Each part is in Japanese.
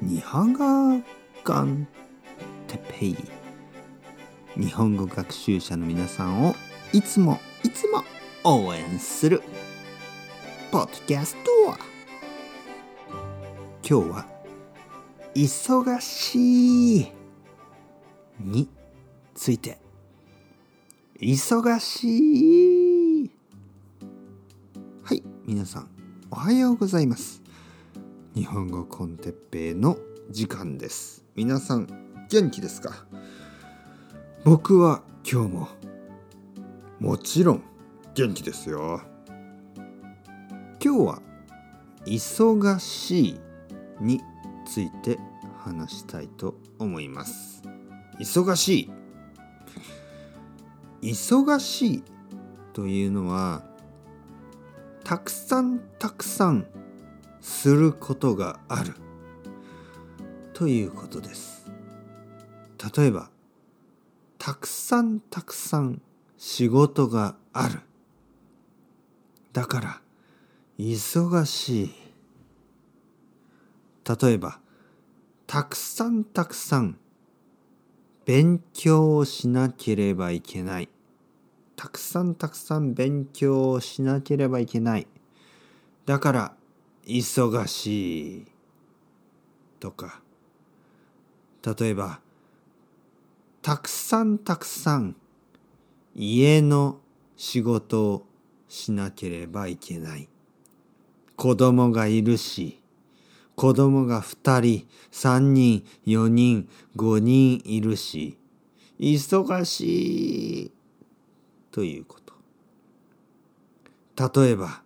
日本語コンテペイ？日本語学習者の皆さんをいつもいつも応援するポッドキャスト今日は忙しいについて。忙しい。はい皆さんおはようございます。日本語コンテッペイの時間です。皆さん元気ですか？僕は今日ももちろん元気ですよ。今日は忙しいについて話したいと思います。忙しい。忙しいというのはたくさんたくさんすることがある。ということです。例えばたくさんたくさん仕事がある。だから忙しい。例えばたくさんたくさん勉強をしなければいけない。たくさんたくさん勉強をしなければいけない。だから忙しいとか。例えばたくさんたくさん家の仕事をしなければいけない。子供がいるし子供が2人3人4人5人いるし忙しいということ。例えば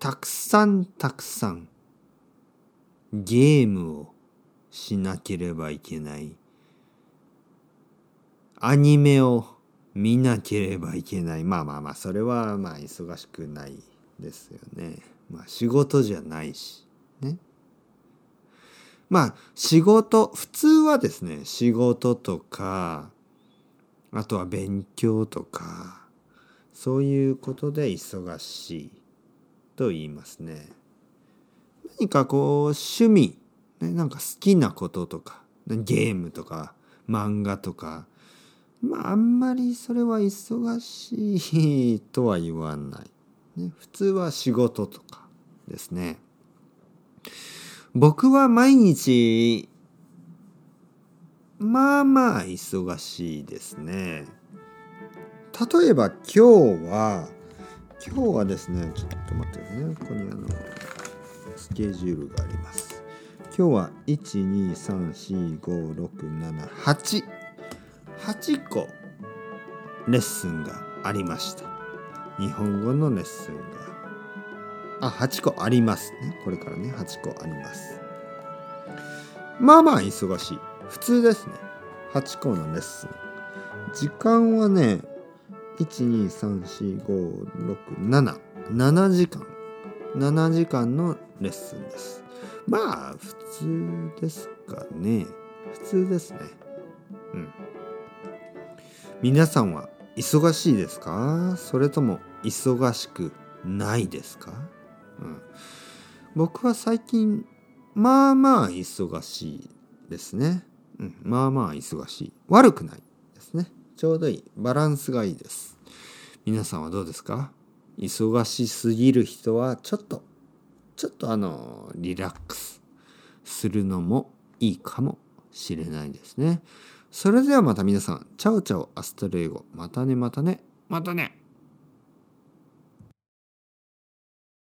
たくさんたくさんゲームをしなければいけない。アニメを見なければいけない。まあまあまあそれはまあ忙しくないですよね。まあ仕事じゃないし。ね。まあ仕事普通はですね仕事とかあとは勉強とかそういうことで忙しい。と言いますね。何かこう趣味、ね、なんか好きなこととかゲームとか漫画とかまああんまりそれは忙しいとは言わない、ね、普通は仕事とかですね。僕は毎日まあまあ忙しいですね。例えば今日は今日はですねちょっと待ってねここにあのスケジュールがあります。今日は123456788 8個レッスンがありました。日本語のレッスンが。あ8個ありますね。これからね8個あります。まあまあ忙しい。普通ですね。8個のレッスン。時間はね1234567 7時間。7時間のレッスンです。まあ普通ですかね。普通ですね。うん。皆さんは忙しいですか？それとも忙しくないですか、うん、僕は最近まあまあ忙しいですね、うん、まあまあ忙しい。悪くない。ちょうどいいバランスがいいです皆さんはどうですか？忙しすぎる人はちょっとちょっとあのリラックスするのもいいかもしれないですね。それではまた皆さん、 chao chao hasta luego。またねまたね。またね。